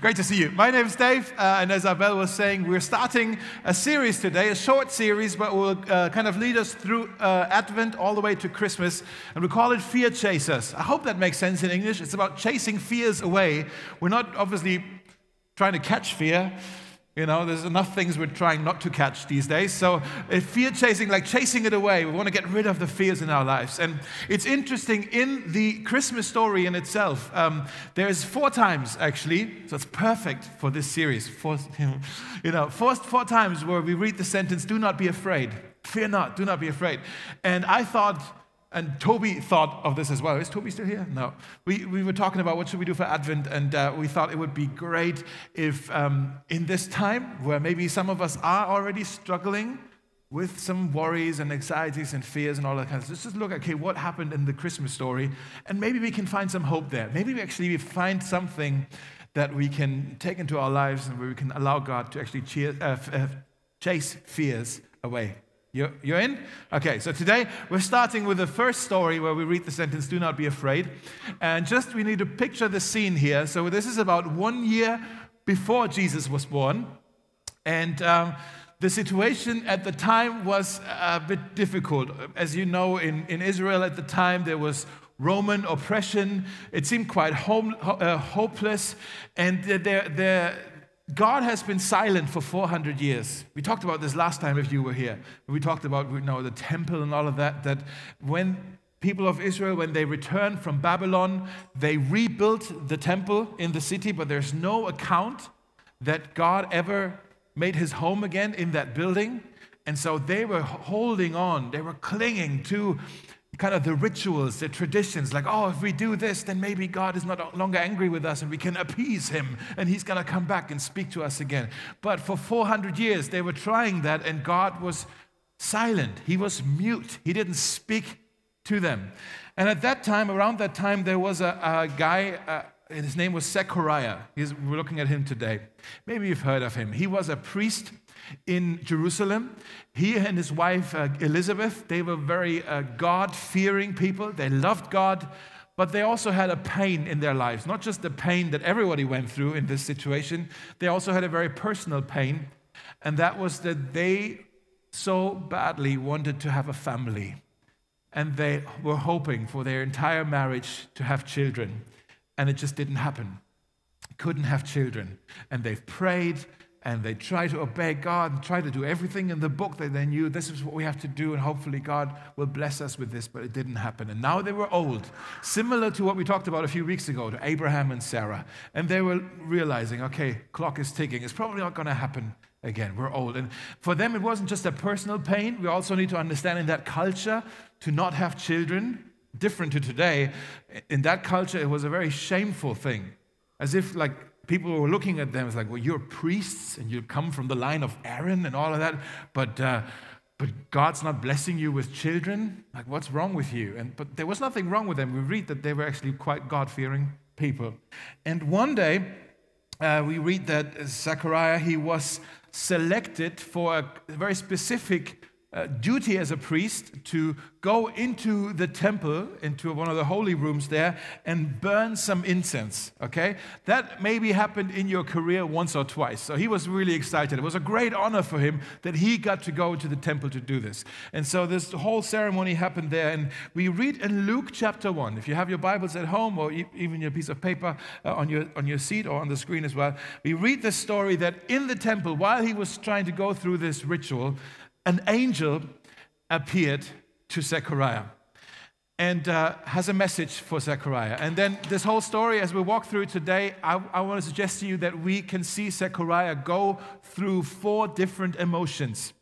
Great to see you. My name is Dave, uh, and as Abel was saying, we're starting a series today, a short series, but will uh, kind of lead us through uh, Advent all the way to Christmas, and we call it Fear Chasers. I hope that makes sense in English. It's about chasing fears away. We're not obviously trying to catch fear. You know, there's enough things we're trying not to catch these days. So, fear chasing, like chasing it away, we want to get rid of the fears in our lives. And it's interesting in the Christmas story in itself, um, there's four times actually, so it's perfect for this series. Four, you know, four, four times where we read the sentence, Do not be afraid. Fear not, do not be afraid. And I thought, and Toby thought of this as well. Is Toby still here? No. We, we were talking about what should we do for Advent, and uh, we thought it would be great if um, in this time where maybe some of us are already struggling with some worries and anxieties and fears and all that kind of stuff, let's just look, at, okay, what happened in the Christmas story, and maybe we can find some hope there. Maybe we actually find something that we can take into our lives and where we can allow God to actually cheer, uh, uh, chase fears away. You're, you're in? Okay, so today we're starting with the first story where we read the sentence, Do not be afraid. And just we need to picture the scene here. So this is about one year before Jesus was born. And um, the situation at the time was a bit difficult. As you know, in, in Israel at the time, there was Roman oppression. It seemed quite home, uh, hopeless. And there, there, God has been silent for 400 years. We talked about this last time if you were here. We talked about you know, the temple and all of that, that when people of Israel, when they returned from Babylon, they rebuilt the temple in the city, but there's no account that God ever made his home again in that building. And so they were holding on, they were clinging to kind of the rituals, the traditions, like, oh, if we do this, then maybe God is not longer angry with us and we can appease him and he's going to come back and speak to us again. But for 400 years, they were trying that and God was silent. He was mute. He didn't speak to them. And at that time, around that time, there was a, a guy, uh, his name was Zechariah. He's, we're looking at him today. Maybe you've heard of him. He was a priest in Jerusalem. He and his wife uh, Elizabeth, they were very uh, God fearing people. They loved God, but they also had a pain in their lives. Not just the pain that everybody went through in this situation, they also had a very personal pain, and that was that they so badly wanted to have a family. And they were hoping for their entire marriage to have children, and it just didn't happen. Couldn't have children. And they've prayed and they try to obey God and try to do everything in the book that they knew this is what we have to do, and hopefully God will bless us with this, but it didn't happen. And now they were old, similar to what we talked about a few weeks ago to Abraham and Sarah. And they were realizing, okay, clock is ticking. It's probably not going to happen again. We're old. And for them, it wasn't just a personal pain. We also need to understand in that culture to not have children, different to today, in that culture, it was a very shameful thing. As if, like, people were looking at them as like, well, you're priests and you come from the line of Aaron and all of that, but, uh, but God's not blessing you with children. Like, what's wrong with you? And, but there was nothing wrong with them. We read that they were actually quite God fearing people. And one day, uh, we read that Zechariah, he was selected for a very specific uh, duty as a priest to go into the temple, into one of the holy rooms there, and burn some incense. Okay? That maybe happened in your career once or twice. So he was really excited. It was a great honor for him that he got to go to the temple to do this. And so this whole ceremony happened there. And we read in Luke chapter 1. If you have your Bibles at home or even your piece of paper uh, on, your, on your seat or on the screen as well, we read the story that in the temple, while he was trying to go through this ritual, an angel appeared to Zechariah and uh, has a message for Zechariah. And then this whole story, as we walk through today, I, I want to suggest to you that we can see Zechariah go through four different emotions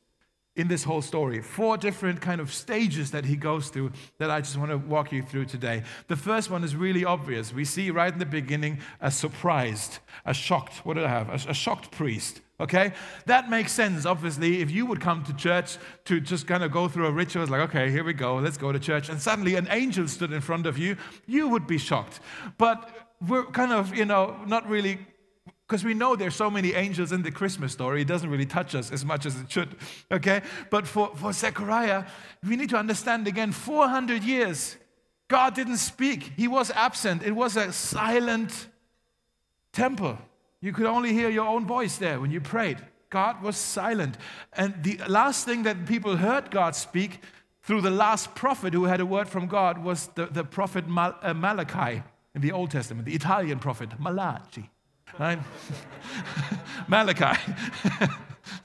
in this whole story. Four different kind of stages that he goes through that I just want to walk you through today. The first one is really obvious. We see right in the beginning a surprised, a shocked, what did I have? A, a shocked priest Okay? That makes sense, obviously. If you would come to church to just kind of go through a ritual, it's like, okay, here we go, let's go to church, and suddenly an angel stood in front of you, you would be shocked. But we're kind of, you know, not really, because we know there's so many angels in the Christmas story, it doesn't really touch us as much as it should. Okay? But for, for Zechariah, we need to understand again 400 years, God didn't speak, He was absent. It was a silent temple. You could only hear your own voice there when you prayed. God was silent. And the last thing that people heard God speak through the last prophet who had a word from God was the, the prophet Mal, uh, Malachi in the Old Testament, the Italian prophet, Malachi. Right? Malachi.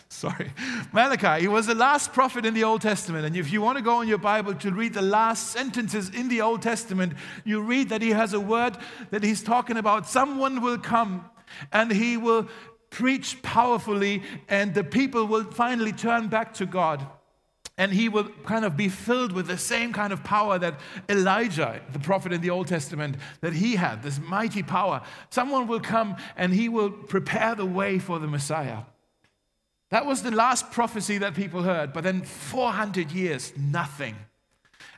Sorry. Malachi, he was the last prophet in the Old Testament. And if you want to go in your Bible to read the last sentences in the Old Testament, you read that he has a word that he's talking about. Someone will come and he will preach powerfully, and the people will finally turn back to God. And he will kind of be filled with the same kind of power that Elijah, the prophet in the Old Testament, that he had, this mighty power. Someone will come and he will prepare the way for the Messiah. That was the last prophecy that people heard, but then 400 years, nothing.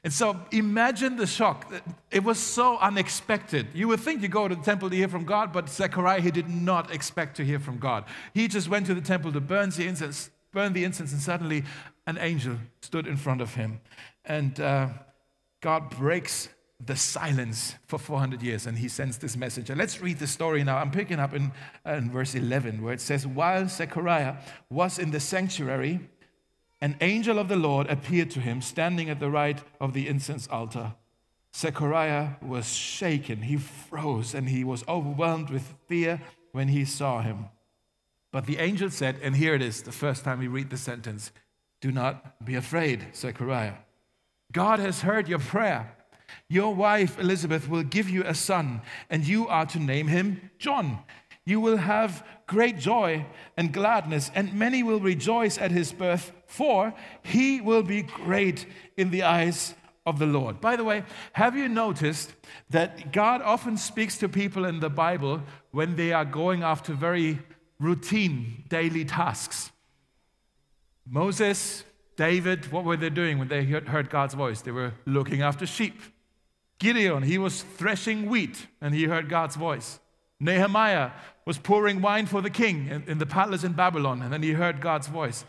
And so imagine the shock. It was so unexpected. You would think you go to the temple to hear from God, but Zechariah, he did not expect to hear from God. He just went to the temple to burn the incense, burn the incense, and suddenly an angel stood in front of him. And uh, God breaks the silence for 400 years and he sends this message. And let's read the story now. I'm picking up in, in verse 11 where it says, While Zechariah was in the sanctuary, an angel of the Lord appeared to him, standing at the right of the incense altar. Zechariah was shaken. He froze and he was overwhelmed with fear when he saw him. But the angel said, and here it is, the first time we read the sentence Do not be afraid, Zechariah. God has heard your prayer. Your wife Elizabeth will give you a son, and you are to name him John. You will have great joy and gladness, and many will rejoice at his birth, for he will be great in the eyes of the Lord. By the way, have you noticed that God often speaks to people in the Bible when they are going after very routine daily tasks? Moses, David, what were they doing when they heard God's voice? They were looking after sheep. Gideon, he was threshing wheat and he heard God's voice. Nehemiah was pouring wine for the king in, in the palace in Babylon, and then he heard God's voice.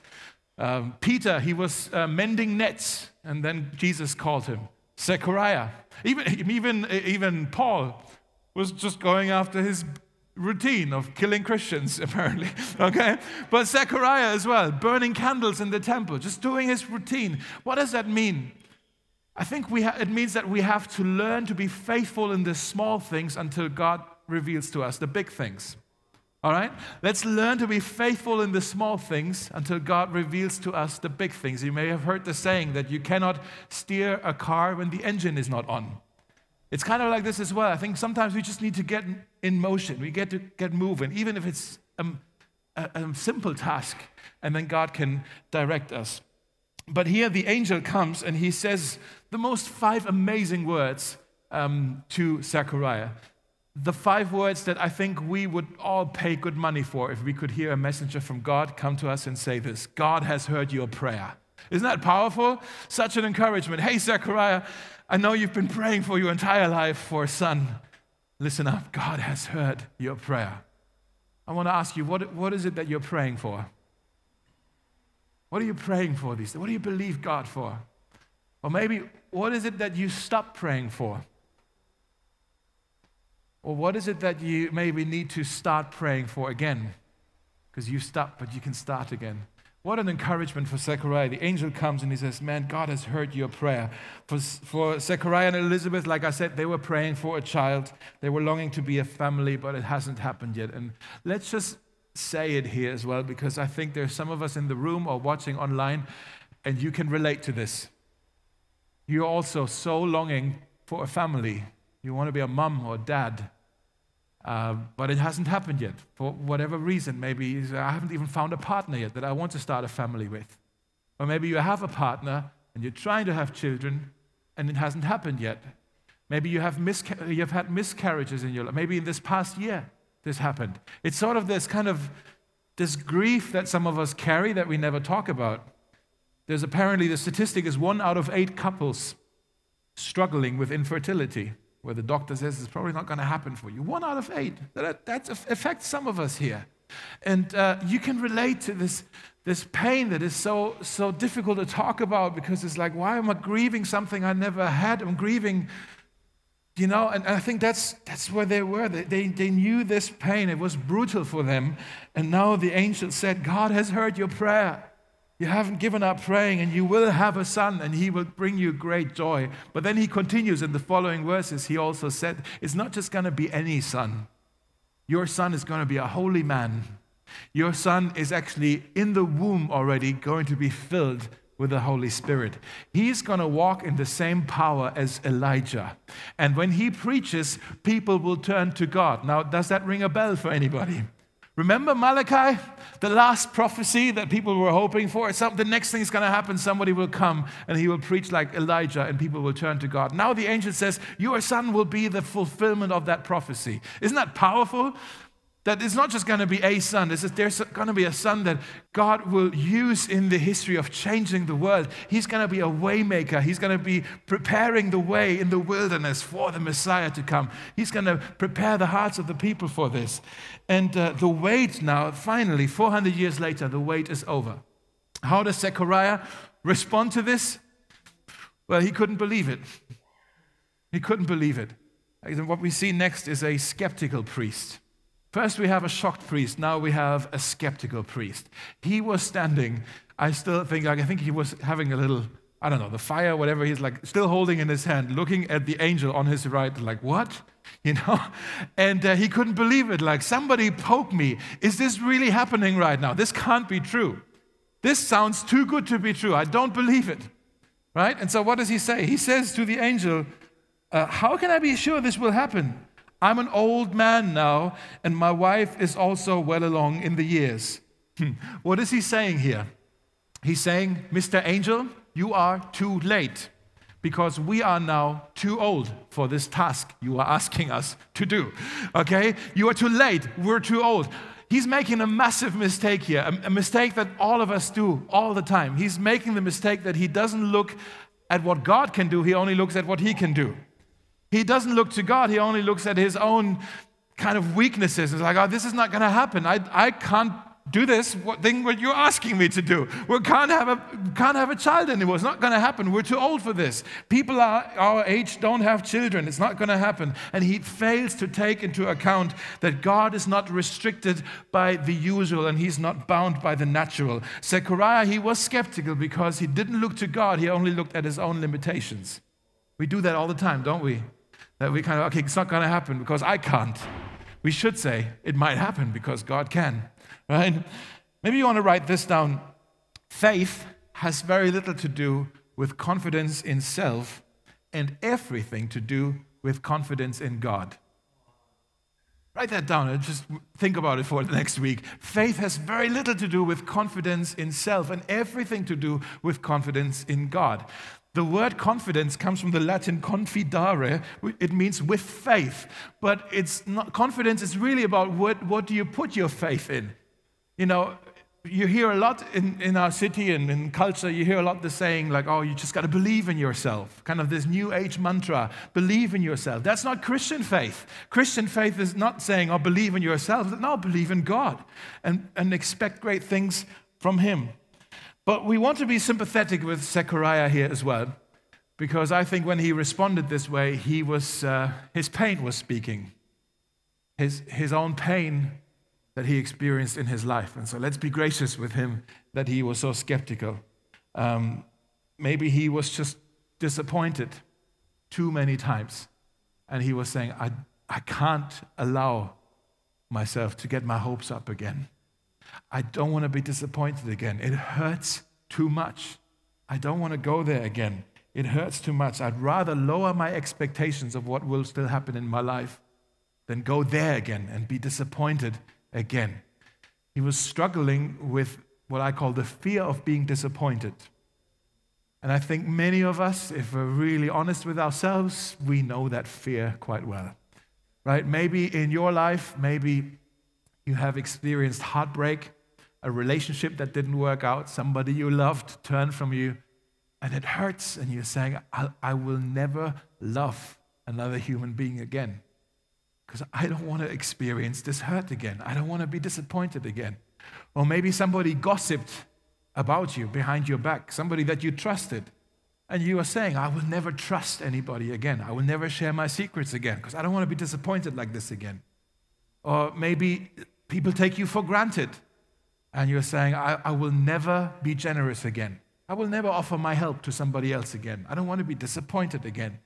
Um, Peter, he was uh, mending nets, and then Jesus called him. Zechariah, even, even, even Paul was just going after his routine of killing Christians, apparently. Okay? But Zechariah as well, burning candles in the temple, just doing his routine. What does that mean? I think we ha- it means that we have to learn to be faithful in the small things until God reveals to us the big things. All right? Let's learn to be faithful in the small things until God reveals to us the big things. You may have heard the saying that you cannot steer a car when the engine is not on. It's kind of like this as well. I think sometimes we just need to get in motion. We get to get moving, even if it's a, a, a simple task, and then God can direct us. But here the angel comes and he says the most five amazing words um, to Zechariah the five words that I think we would all pay good money for if we could hear a messenger from God come to us and say this God has heard your prayer. Isn't that powerful? Such an encouragement. Hey, Zechariah, I know you've been praying for your entire life for a son. Listen up, God has heard your prayer. I want to ask you, what, what is it that you're praying for? What are you praying for these? What do you believe God for? Or maybe, what is it that you stop praying for? Or what is it that you maybe need to start praying for again? Because you stopped, but you can start again. What an encouragement for Zechariah. The angel comes and he says, Man, God has heard your prayer. For, for Zechariah and Elizabeth, like I said, they were praying for a child. They were longing to be a family, but it hasn't happened yet. And let's just say it here as well, because I think there's some of us in the room or watching online, and you can relate to this. You're also so longing for a family. You want to be a mom or dad. Uh, but it hasn't happened yet for whatever reason. Maybe I haven't even found a partner yet that I want to start a family with. Or maybe you have a partner and you're trying to have children and it hasn't happened yet. Maybe you have misca- you've had miscarriages in your life. Maybe in this past year this happened. It's sort of this kind of this grief that some of us carry that we never talk about. There's apparently the statistic is one out of eight couples struggling with infertility where the doctor says it's probably not going to happen for you. One out of eight. That, that affects some of us here. And uh, you can relate to this, this pain that is so, so difficult to talk about because it's like, why am I grieving something I never had? I'm grieving You know, and I think that's, that's where they were. They, they, they knew this pain, it was brutal for them. And now the angel said, God has heard your prayer. You haven't given up praying, and you will have a son, and he will bring you great joy. But then he continues in the following verses. He also said, It's not just going to be any son. Your son is going to be a holy man. Your son is actually in the womb already going to be filled with the Holy Spirit. He's going to walk in the same power as Elijah. And when he preaches, people will turn to God. Now, does that ring a bell for anybody? Remember Malachi, the last prophecy that people were hoping for? Some, the next thing is going to happen. Somebody will come and he will preach like Elijah and people will turn to God. Now the angel says, Your son will be the fulfillment of that prophecy. Isn't that powerful? That it's not just going to be a son, there's going to be a son that God will use in the history of changing the world. He's going to be a waymaker. He's going to be preparing the way in the wilderness for the Messiah to come. He's going to prepare the hearts of the people for this. And uh, the wait now, finally, 400 years later, the wait is over. How does Zechariah respond to this? Well, he couldn't believe it. He couldn't believe it. And what we see next is a skeptical priest. First, we have a shocked priest. Now we have a skeptical priest. He was standing, I still think, like, I think he was having a little, I don't know, the fire, whatever. He's like still holding in his hand, looking at the angel on his right, like, what? You know? And uh, he couldn't believe it. Like, somebody poke me. Is this really happening right now? This can't be true. This sounds too good to be true. I don't believe it. Right? And so, what does he say? He says to the angel, uh, How can I be sure this will happen? I'm an old man now, and my wife is also well along in the years. Hmm. what is he saying here? He's saying, Mr. Angel, you are too late because we are now too old for this task you are asking us to do. Okay? You are too late. We're too old. He's making a massive mistake here, a, a mistake that all of us do all the time. He's making the mistake that he doesn't look at what God can do, he only looks at what he can do. He doesn't look to God, he only looks at his own kind of weaknesses. It's like, oh, this is not going to happen. I, I can't do this what thing what you're asking me to do. We can't have a can't have a child anymore. It's not going to happen. We're too old for this. People our age don't have children. It's not going to happen. And he fails to take into account that God is not restricted by the usual and he's not bound by the natural. Zechariah, he was skeptical because he didn't look to God. He only looked at his own limitations. We do that all the time, don't we? That we kind of, okay, it's not going to happen because I can't. We should say it might happen because God can, right? Maybe you want to write this down. Faith has very little to do with confidence in self and everything to do with confidence in God. Write that down and just think about it for the next week. Faith has very little to do with confidence in self and everything to do with confidence in God. The word confidence comes from the Latin confidare. It means with faith. But it's not, confidence is really about what, what do you put your faith in? You know, you hear a lot in, in our city and in culture, you hear a lot the saying, like, oh, you just got to believe in yourself. Kind of this new age mantra believe in yourself. That's not Christian faith. Christian faith is not saying, oh, believe in yourself. No, believe in God and, and expect great things from Him. But we want to be sympathetic with Zechariah here as well, because I think when he responded this way, he was, uh, his pain was speaking, his, his own pain that he experienced in his life. And so let's be gracious with him that he was so skeptical. Um, maybe he was just disappointed too many times. And he was saying, I, I can't allow myself to get my hopes up again. I don't want to be disappointed again. It hurts too much. I don't want to go there again. It hurts too much. I'd rather lower my expectations of what will still happen in my life than go there again and be disappointed again. He was struggling with what I call the fear of being disappointed. And I think many of us, if we're really honest with ourselves, we know that fear quite well. Right? Maybe in your life, maybe you have experienced heartbreak, a relationship that didn't work out, somebody you loved turned from you, and it hurts, and you're saying, I, I will never love another human being again because I don't want to experience this hurt again. I don't want to be disappointed again. Or maybe somebody gossiped about you behind your back, somebody that you trusted, and you are saying, I will never trust anybody again. I will never share my secrets again because I don't want to be disappointed like this again. Or maybe people take you for granted and you're saying, I, I will never be generous again. I will never offer my help to somebody else again. I don't want to be disappointed again.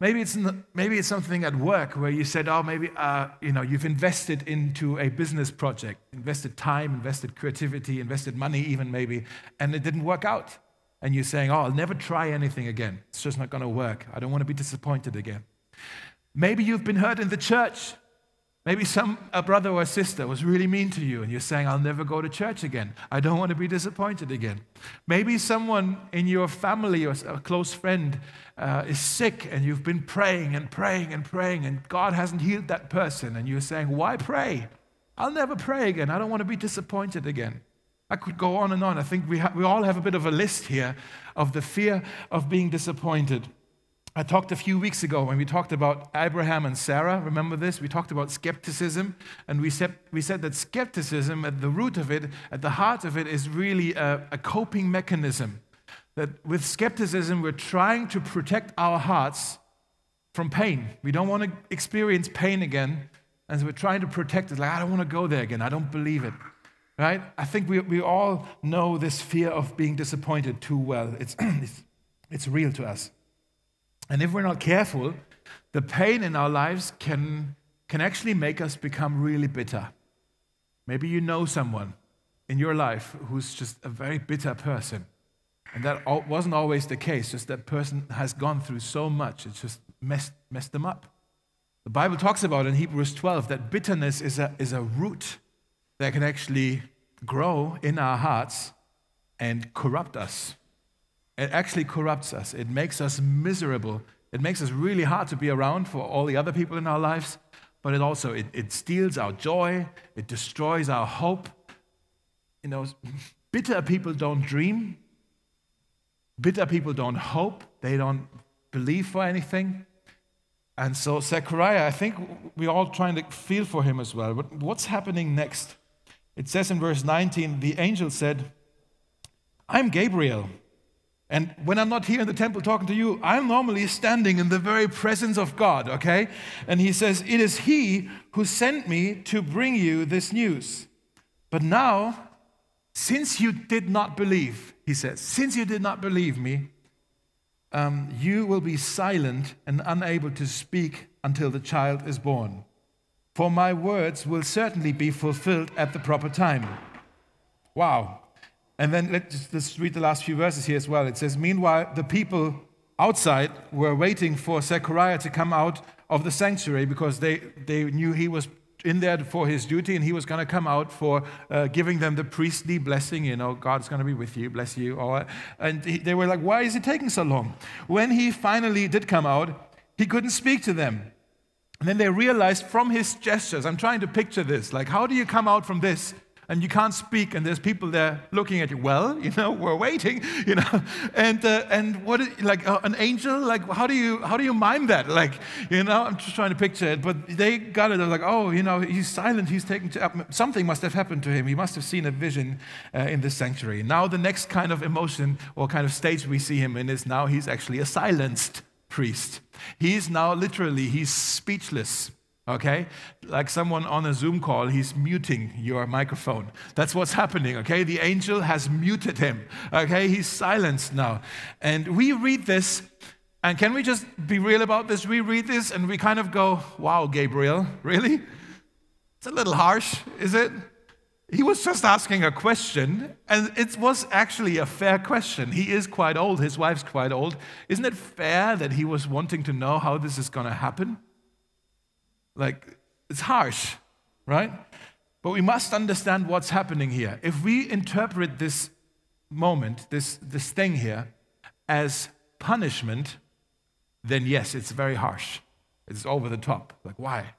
Maybe it's, maybe it's something at work where you said, oh, maybe uh, you know, you've invested into a business project, invested time, invested creativity, invested money even maybe, and it didn't work out. And you're saying, oh, I'll never try anything again. It's just not going to work. I don't want to be disappointed again. Maybe you've been hurt in the church Maybe some a brother or a sister was really mean to you and you're saying, I'll never go to church again. I don't want to be disappointed again. Maybe someone in your family or a close friend uh, is sick and you've been praying and praying and praying and God hasn't healed that person and you're saying, Why pray? I'll never pray again. I don't want to be disappointed again. I could go on and on. I think we, ha- we all have a bit of a list here of the fear of being disappointed. I talked a few weeks ago when we talked about Abraham and Sarah. Remember this? We talked about skepticism, and we said, we said that skepticism, at the root of it, at the heart of it, is really a, a coping mechanism. That with skepticism, we're trying to protect our hearts from pain. We don't want to experience pain again, and so we're trying to protect it. Like, I don't want to go there again. I don't believe it. Right? I think we, we all know this fear of being disappointed too well. It's, it's, it's real to us. And if we're not careful, the pain in our lives can, can actually make us become really bitter. Maybe you know someone in your life who's just a very bitter person. And that wasn't always the case, just that person has gone through so much, it's just messed, messed them up. The Bible talks about in Hebrews 12 that bitterness is a, is a root that can actually grow in our hearts and corrupt us. It actually corrupts us. It makes us miserable. It makes us really hard to be around for all the other people in our lives. But it also it, it steals our joy. It destroys our hope. You know, bitter people don't dream. Bitter people don't hope. They don't believe for anything. And so Zechariah, I think we're all trying to feel for him as well. But what's happening next? It says in verse 19, the angel said, I'm Gabriel. And when I'm not here in the temple talking to you, I'm normally standing in the very presence of God, okay? And he says, It is he who sent me to bring you this news. But now, since you did not believe, he says, since you did not believe me, um, you will be silent and unable to speak until the child is born. For my words will certainly be fulfilled at the proper time. Wow. And then let's just read the last few verses here as well. It says, Meanwhile, the people outside were waiting for Zechariah to come out of the sanctuary because they, they knew he was in there for his duty and he was going to come out for uh, giving them the priestly blessing you know god's going to be with you bless you or, and he, they were like why is it taking so long? When he finally did come out he couldn't speak to them. And then they realized from his gestures i'm trying to picture this like how do you come out from this and you can't speak, and there's people there looking at you. Well, you know, we're waiting, you know, and uh, and what is, like uh, an angel? Like how do you how do you mime that? Like you know, I'm just trying to picture it. But they got it. They're like, oh, you know, he's silent. He's taking something must have happened to him. He must have seen a vision uh, in the sanctuary. Now the next kind of emotion or kind of stage we see him in is now he's actually a silenced priest. He's now literally he's speechless okay? Like someone on a Zoom call, he's muting your microphone. That's what's happening, okay? The angel has muted him, okay? He's silenced now. And we read this, and can we just be real about this? We read this and we kind of go, wow, Gabriel, really? It's a little harsh, is it? He was just asking a question, and it was actually a fair question. He is quite old, his wife's quite old. Isn't it fair that he was wanting to know how this is going to happen? Like, it's harsh, right? But we must understand what's happening here. If we interpret this moment, this, this thing here, as punishment, then yes, it's very harsh. It's over the top. Like, why?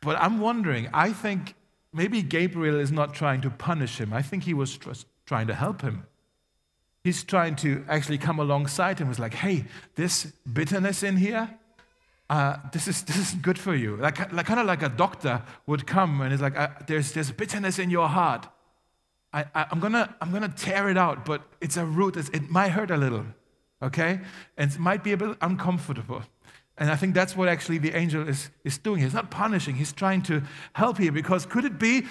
But I'm wondering, I think maybe Gabriel is not trying to punish him. I think he was trying to help him. He's trying to actually come alongside him. He's like, hey, this bitterness in here, uh, this, is, this isn't good for you. Like, like, kind of like a doctor would come and it's like, uh, there's, there's bitterness in your heart. I, I, am gonna, I'm gonna tear it out, but it's a root. It's, it might hurt a little. okay? And it might be a bit uncomfortable. And I think that's what actually the angel is, is doing. He's not punishing, he's trying to help here. Because could it be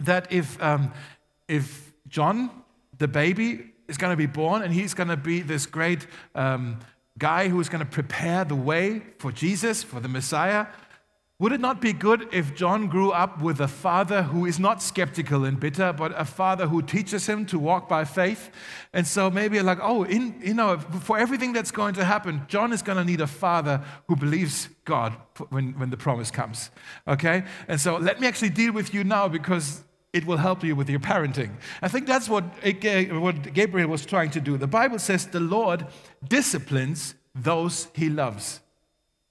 that if, um, if John, the baby, is going to be born and he's going to be this great um, guy who is going to prepare the way for Jesus, for the Messiah, would it not be good if John grew up with a father who is not skeptical and bitter, but a father who teaches him to walk by faith? And so maybe like, oh, in, you know, for everything that's going to happen, John is going to need a father who believes God when, when the promise comes. Okay? And so let me actually deal with you now because it will help you with your parenting. I think that's what, what Gabriel was trying to do. The Bible says the Lord disciplines those he loves.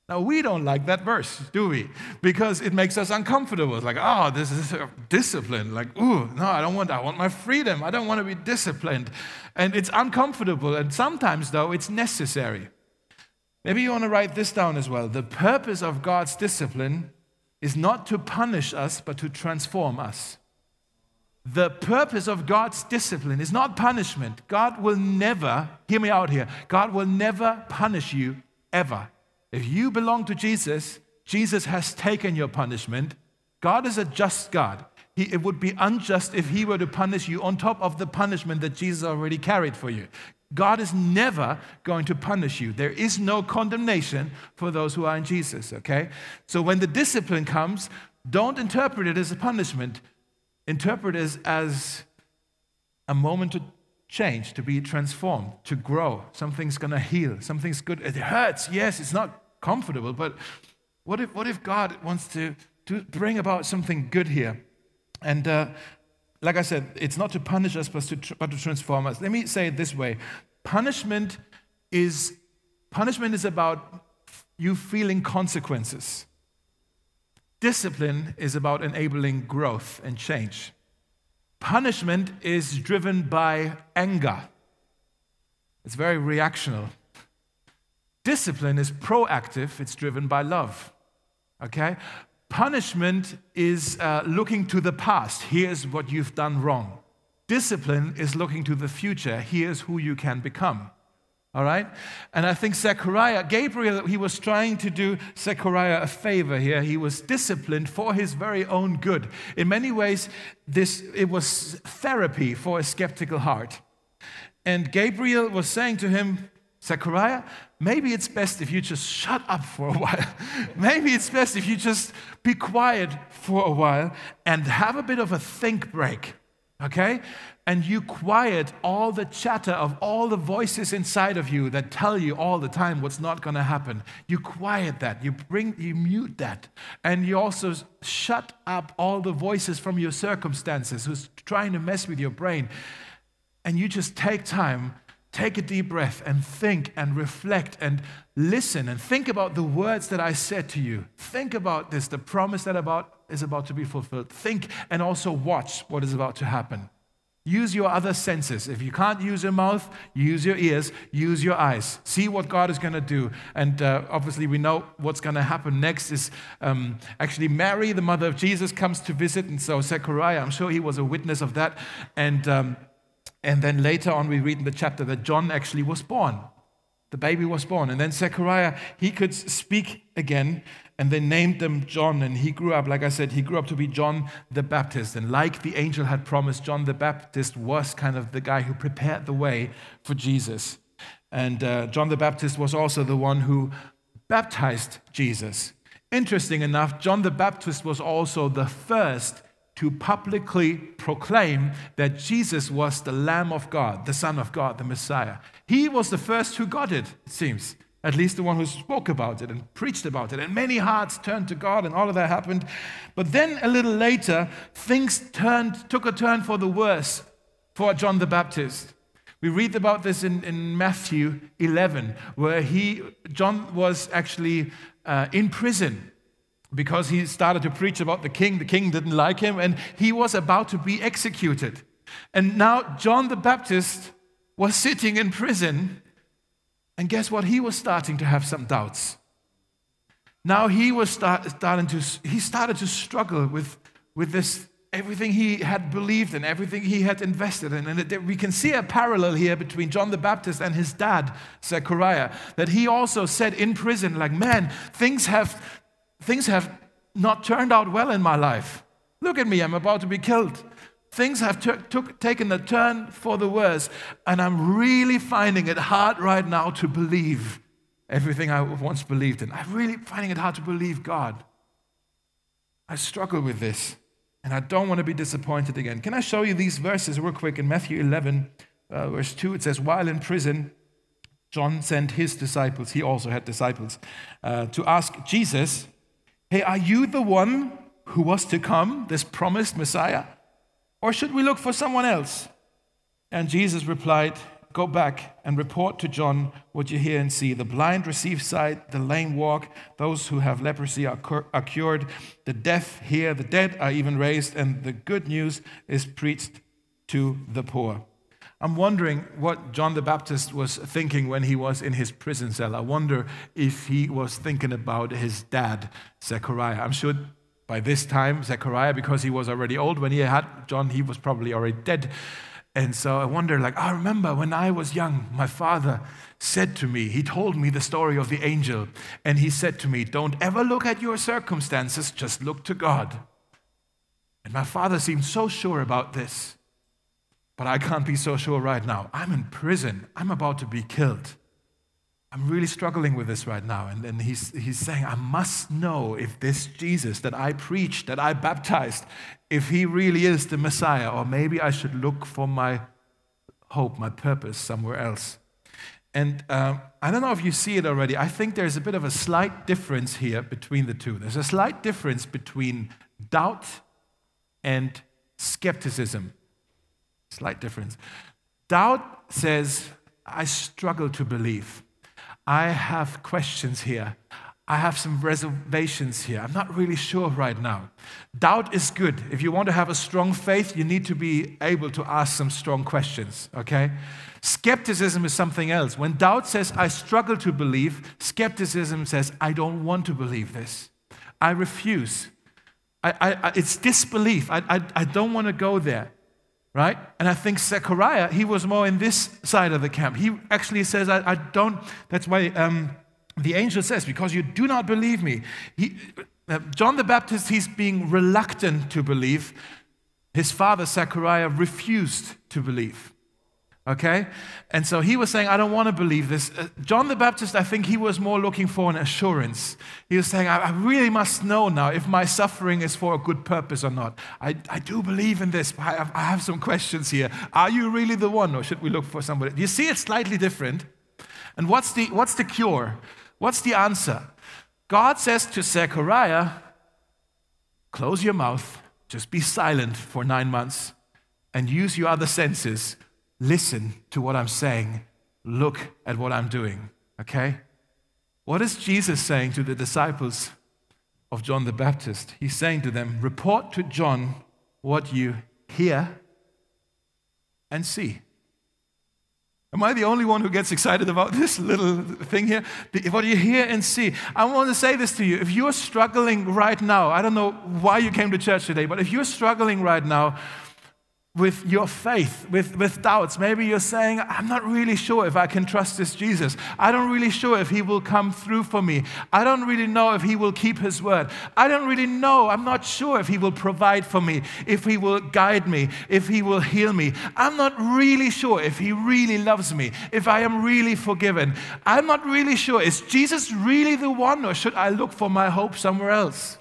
Now, we don't like that verse, do we? Because it makes us uncomfortable. It's like, oh, this is discipline. Like, ooh, no, I don't want, that. I want my freedom. I don't want to be disciplined. And it's uncomfortable. And sometimes, though, it's necessary. Maybe you want to write this down as well. The purpose of God's discipline is not to punish us, but to transform us. The purpose of God's discipline is not punishment. God will never, hear me out here, God will never punish you ever. If you belong to Jesus, Jesus has taken your punishment. God is a just God. He, it would be unjust if He were to punish you on top of the punishment that Jesus already carried for you. God is never going to punish you. There is no condemnation for those who are in Jesus, okay? So when the discipline comes, don't interpret it as a punishment. Interpret it as a moment to change, to be transformed, to grow. Something's going to heal. Something's good. It hurts. Yes, it's not comfortable, but what if, what if God wants to, to bring about something good here? And uh, like I said, it's not to punish us, but to, but to transform us. Let me say it this way punishment is, punishment is about you feeling consequences. Discipline is about enabling growth and change. Punishment is driven by anger. It's very reactional. Discipline is proactive, it's driven by love. Okay? Punishment is uh, looking to the past. Here's what you've done wrong. Discipline is looking to the future. Here's who you can become. All right? And I think Zechariah, Gabriel, he was trying to do Zechariah a favor here. He was disciplined for his very own good. In many ways, this, it was therapy for a skeptical heart. And Gabriel was saying to him, Zechariah, maybe it's best if you just shut up for a while. maybe it's best if you just be quiet for a while and have a bit of a think break okay? And you quiet all the chatter of all the voices inside of you that tell you all the time what's not going to happen. You quiet that. You bring you mute that. And you also shut up all the voices from your circumstances who's trying to mess with your brain. And you just take time take a deep breath and think and reflect and listen and think about the words that I said to you. Think about this, the promise that about is about to be fulfilled. Think and also watch what is about to happen. Use your other senses. If you can't use your mouth, use your ears, use your eyes. See what God is going to do. And uh, obviously, we know what's going to happen next is um, actually Mary, the mother of Jesus, comes to visit. And so, Zechariah, I'm sure he was a witness of that. And, um, and then later on, we read in the chapter that John actually was born. The baby was born. And then Zechariah, he could speak again and they named them John. And he grew up, like I said, he grew up to be John the Baptist. And like the angel had promised, John the Baptist was kind of the guy who prepared the way for Jesus. And uh, John the Baptist was also the one who baptized Jesus. Interesting enough, John the Baptist was also the first to publicly proclaim that Jesus was the Lamb of God, the Son of God, the Messiah. He was the first who got it, it seems at least the one who spoke about it and preached about it. And many hearts turned to God, and all of that happened. But then a little later, things turned, took a turn for the worse for John the Baptist. We read about this in, in Matthew 11, where he, John was actually uh, in prison because he started to preach about the king. The king didn't like him, and he was about to be executed. And now John the Baptist was sitting in prison and guess what? He was starting to have some doubts. Now he was start, starting to, he started to struggle with, with this everything he had believed in, everything he had invested in. And we can see a parallel here between John the Baptist and his dad, Zechariah, that he also said in prison, like, man, things have, things have not turned out well in my life. Look at me, I'm about to be killed. Things have taken a turn for the worse, and I'm really finding it hard right now to believe everything I once believed in. I'm really finding it hard to believe God. I struggle with this. And I don't want to be disappointed again. Can I show you these verses real quick? In Matthew 11, uh, verse 2, it says, While in prison, John sent his disciples, he also had disciples, uh, to ask Jesus, Hey, are you the one who was to come, this promised Messiah? Or should we look for someone else? And Jesus replied, Go back and report to John what you hear and see. The blind receive sight, the lame walk, those who have leprosy are, cur- are cured, the deaf hear, the dead are even raised, and the good news is preached to the poor. I'm wondering what John the Baptist was thinking when he was in his prison cell. I wonder if he was thinking about his dad, Zechariah. I'm sure by this time, Zechariah, because he was already old when he had John, he was probably already dead. And so I wonder, like, I remember when I was young, my father said to me, he told me the story of the angel, and he said to me, Don't ever look at your circumstances, just look to God. And my father seemed so sure about this, but I can't be so sure right now. I'm in prison, I'm about to be killed. I'm really struggling with this right now. And, and he's, he's saying, I must know if this Jesus that I preached, that I baptized, if he really is the Messiah, or maybe I should look for my hope, my purpose somewhere else. And um, I don't know if you see it already. I think there's a bit of a slight difference here between the two. There's a slight difference between doubt and skepticism. Slight difference. Doubt says, I struggle to believe. I have questions here. I have some reservations here. I'm not really sure right now. Doubt is good. If you want to have a strong faith, you need to be able to ask some strong questions, okay? Skepticism is something else. When doubt says, I struggle to believe, skepticism says, I don't want to believe this. I refuse. I, I, it's disbelief. I, I, I don't want to go there right? And I think Zechariah, he was more in this side of the camp. He actually says, I, I don't, that's why um, the angel says, because you do not believe me. He, uh, John the Baptist, he's being reluctant to believe. His father, Zechariah, refused to believe. Okay? And so he was saying, I don't want to believe this. Uh, John the Baptist, I think he was more looking for an assurance. He was saying, I, I, really must know now if my suffering is for a good purpose or not. I, I do believe in this, but I have, I have some questions here. Are you really the one, or should we look for somebody? You see, it's slightly different. And what's the, what's the cure? What's the answer? God says to Zechariah, close your mouth, just be silent for nine months, and use your other senses listen to what I'm saying, look at what I'm doing. Okay? What is Jesus saying to the disciples of John the Baptist? He's saying to them, Report to John what you hear and see. Am I the only one who gets excited about this little thing here? What you hear and see. I want to say this to you. If you're struggling right now, I don't know why you came to church today, but if you're struggling right now with your faith, with, with doubts. Maybe you're saying, I'm not really sure if I can trust this Jesus. I don't really sure if he will come through for me. I don't really know if he will keep his word. I don't really know. I'm not sure if he will provide for me, if he will guide me, if he will heal me. I'm not really sure if he really loves me, if I am really forgiven. I'm not really sure. Is Jesus really the one, or should I look for my hope somewhere else?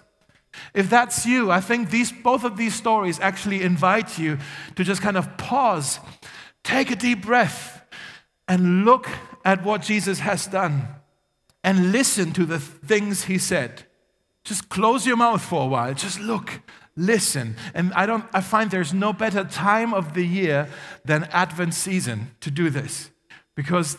If that's you, I think these, both of these stories actually invite you to just kind of pause, take a deep breath, and look at what Jesus has done and listen to the things he said. Just close your mouth for a while. Just look, listen. And I don't I find there's no better time of the year than Advent season to do this. Because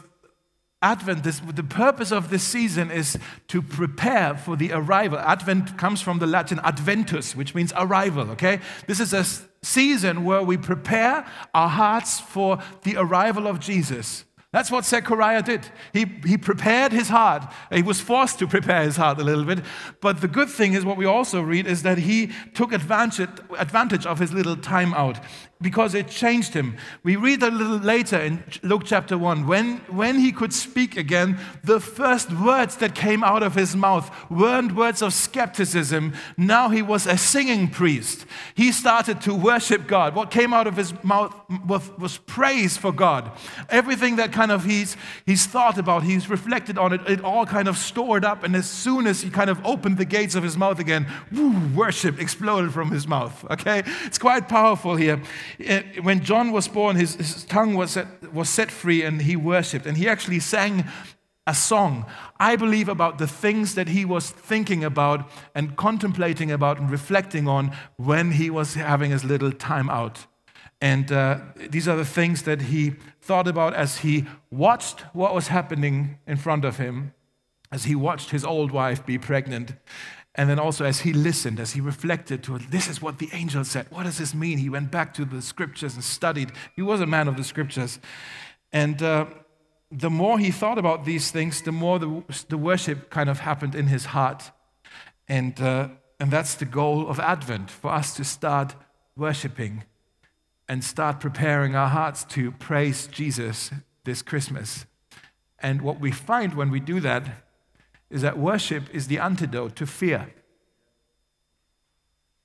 Advent, this, the purpose of this season is to prepare for the arrival. Advent comes from the Latin adventus, which means arrival, okay? This is a season where we prepare our hearts for the arrival of Jesus. That's what Zechariah did. He, he prepared his heart. He was forced to prepare his heart a little bit. But the good thing is, what we also read is that he took advantage, advantage of his little time out because it changed him. We read a little later in Luke chapter 1 when, when he could speak again, the first words that came out of his mouth weren't words of skepticism. Now he was a singing priest. He started to worship God. What came out of his mouth was, was praise for God. Everything that kind of he's, he's thought about, he's reflected on it, it all kind of stored up. And as soon as he kind of opened the gates of his mouth again, woo, worship exploded from his mouth. Okay? It's quite powerful here. When John was born, his, his tongue was set, was set free and he worshiped. And he actually sang a song, I believe, about the things that he was thinking about and contemplating about and reflecting on when he was having his little time out. And uh, these are the things that he thought about as he watched what was happening in front of him, as he watched his old wife be pregnant, and then also, as he listened, as he reflected to it, this is what the angel said. What does this mean? He went back to the scriptures and studied. He was a man of the scriptures. And uh, the more he thought about these things, the more the, the worship kind of happened in his heart. And, uh, and that's the goal of Advent for us to start worshiping and start preparing our hearts to praise Jesus this Christmas. And what we find when we do that is that worship is the antidote to fear.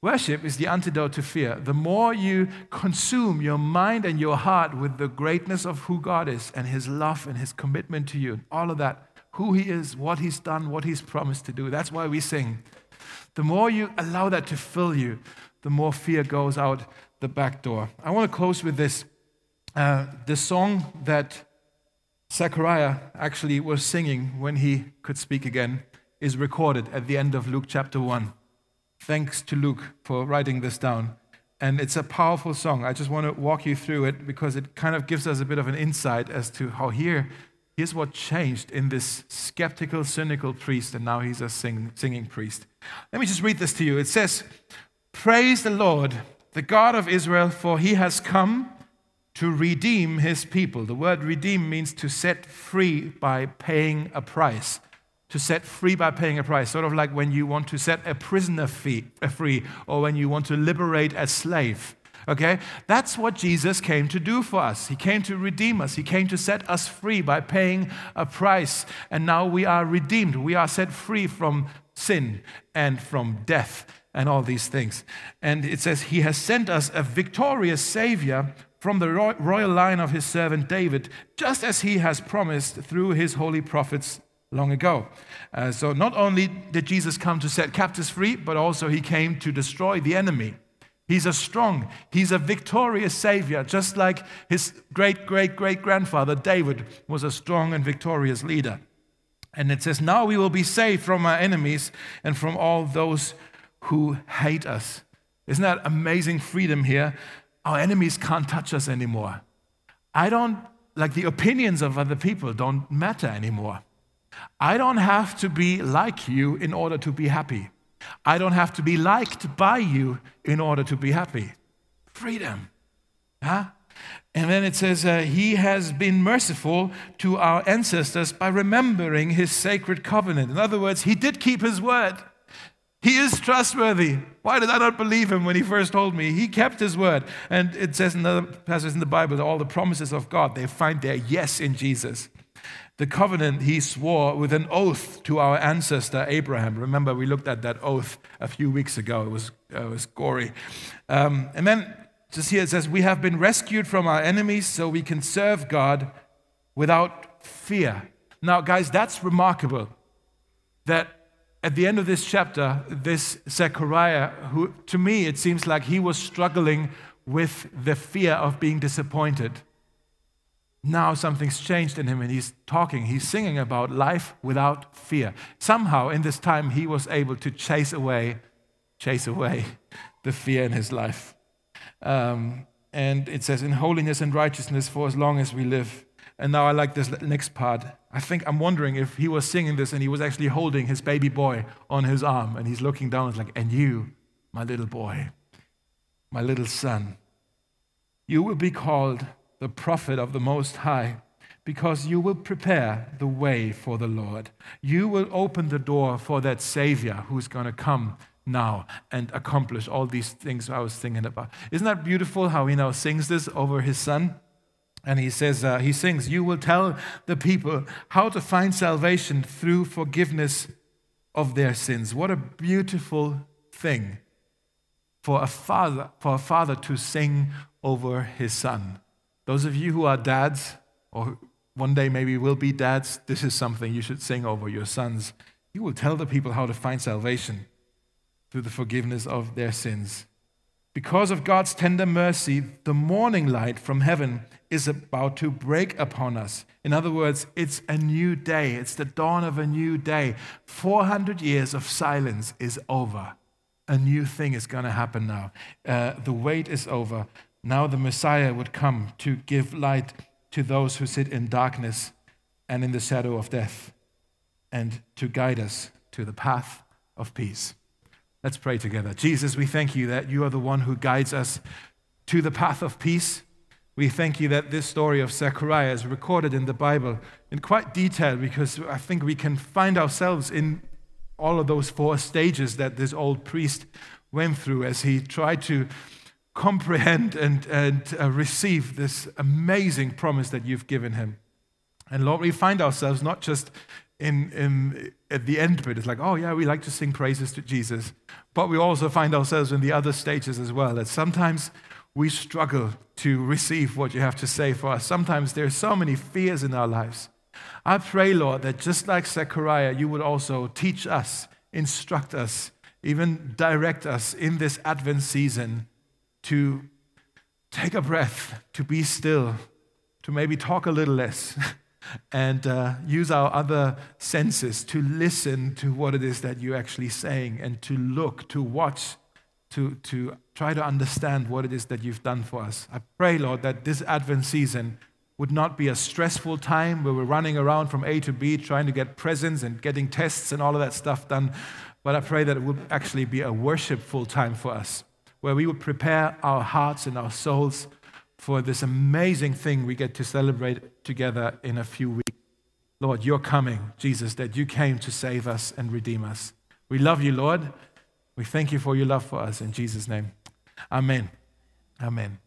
Worship is the antidote to fear. The more you consume your mind and your heart with the greatness of who God is and His love and His commitment to you, all of that, who He is, what He's done, what He's promised to do, that's why we sing. The more you allow that to fill you, the more fear goes out the back door. I want to close with this. Uh, the song that Zechariah actually was singing when he could speak again is recorded at the end of Luke chapter 1. Thanks to Luke for writing this down. And it's a powerful song. I just want to walk you through it because it kind of gives us a bit of an insight as to how here, here's what changed in this skeptical, cynical priest, and now he's a sing, singing priest. Let me just read this to you. It says, Praise the Lord, the God of Israel, for he has come to redeem his people. The word redeem means to set free by paying a price. To set free by paying a price, sort of like when you want to set a prisoner free, or when you want to liberate a slave. Okay? That's what Jesus came to do for us. He came to redeem us. He came to set us free by paying a price. And now we are redeemed. We are set free from sin and from death and all these things. And it says, He has sent us a victorious Savior from the royal line of his servant David, just as he has promised through his holy prophets long ago. Uh, so, not only did Jesus come to set captives free, but also he came to destroy the enemy. He's a strong, he's a victorious savior, just like his great great great grandfather David was a strong and victorious leader. And it says, Now we will be saved from our enemies and from all those who hate us. Isn't that amazing freedom here? Our enemies can't touch us anymore. I don't, like the opinions of other people don't matter anymore. I don't have to be like you in order to be happy. I don't have to be liked by you in order to be happy. Freedom. Huh? And then it says, uh, He has been merciful to our ancestors by remembering His sacred covenant. In other words, He did keep His word. He is trustworthy. Why did I not believe him when he first told me? He kept his word. And it says in other passages in the Bible that all the promises of God, they find their yes in Jesus. The covenant he swore with an oath to our ancestor Abraham. Remember, we looked at that oath a few weeks ago. It was, uh, it was gory. Um, and then just here it says, We have been rescued from our enemies so we can serve God without fear. Now, guys, that's remarkable that at the end of this chapter, this Zechariah, who to me it seems like he was struggling with the fear of being disappointed. Now something's changed in him and he's talking, he's singing about life without fear. Somehow in this time he was able to chase away, chase away the fear in his life. Um, and it says, in holiness and righteousness for as long as we live. And now I like this next part. I think I'm wondering if he was singing this and he was actually holding his baby boy on his arm and he's looking down and like, and you, my little boy, my little son, you will be called the prophet of the Most High because you will prepare the way for the Lord. You will open the door for that Savior who's going to come now and accomplish all these things I was thinking about. Isn't that beautiful how he now sings this over his son? And he says, uh, he sings, You will tell the people how to find salvation through forgiveness of their sins. What a beautiful thing for a father, for a father to sing over his son. Those of you who are dads, or one day maybe will be dads, this is something you should sing over your sons. You will tell the people how to find salvation through the forgiveness of their sins. Because of God's tender mercy, the morning light from heaven is about to break upon us. In other words, it's a new day. It's the dawn of a new day. 400 years of silence is over. A new thing is going to happen now. Uh, the wait is over. Now the Messiah would come to give light to those who sit in darkness and in the shadow of death and to guide us to the path of peace. Let's pray together. Jesus, we thank you that you are the one who guides us to the path of peace. We thank you that this story of Zechariah is recorded in the Bible in quite detail because I think we can find ourselves in all of those four stages that this old priest went through as he tried to comprehend and, and uh, receive this amazing promise that you've given him. And Lord, we find ourselves not just in, in, at the end of it, it's like, oh, yeah, we like to sing praises to Jesus. But we also find ourselves in the other stages as well, that sometimes we struggle to receive what you have to say for us. Sometimes there are so many fears in our lives. I pray, Lord, that just like Zechariah, you would also teach us, instruct us, even direct us in this Advent season to take a breath, to be still, to maybe talk a little less. and uh, use our other senses to listen to what it is that you're actually saying and to look, to watch, to, to try to understand what it is that you've done for us. I pray, Lord, that this Advent season would not be a stressful time where we're running around from A to B trying to get presents and getting tests and all of that stuff done. But I pray that it would actually be a worshipful time for us, where we would prepare our hearts and our souls for this amazing thing we get to celebrate together in a few weeks. Lord, you're coming, Jesus, that you came to save us and redeem us. We love you, Lord. We thank you for your love for us. In Jesus' name, amen. Amen.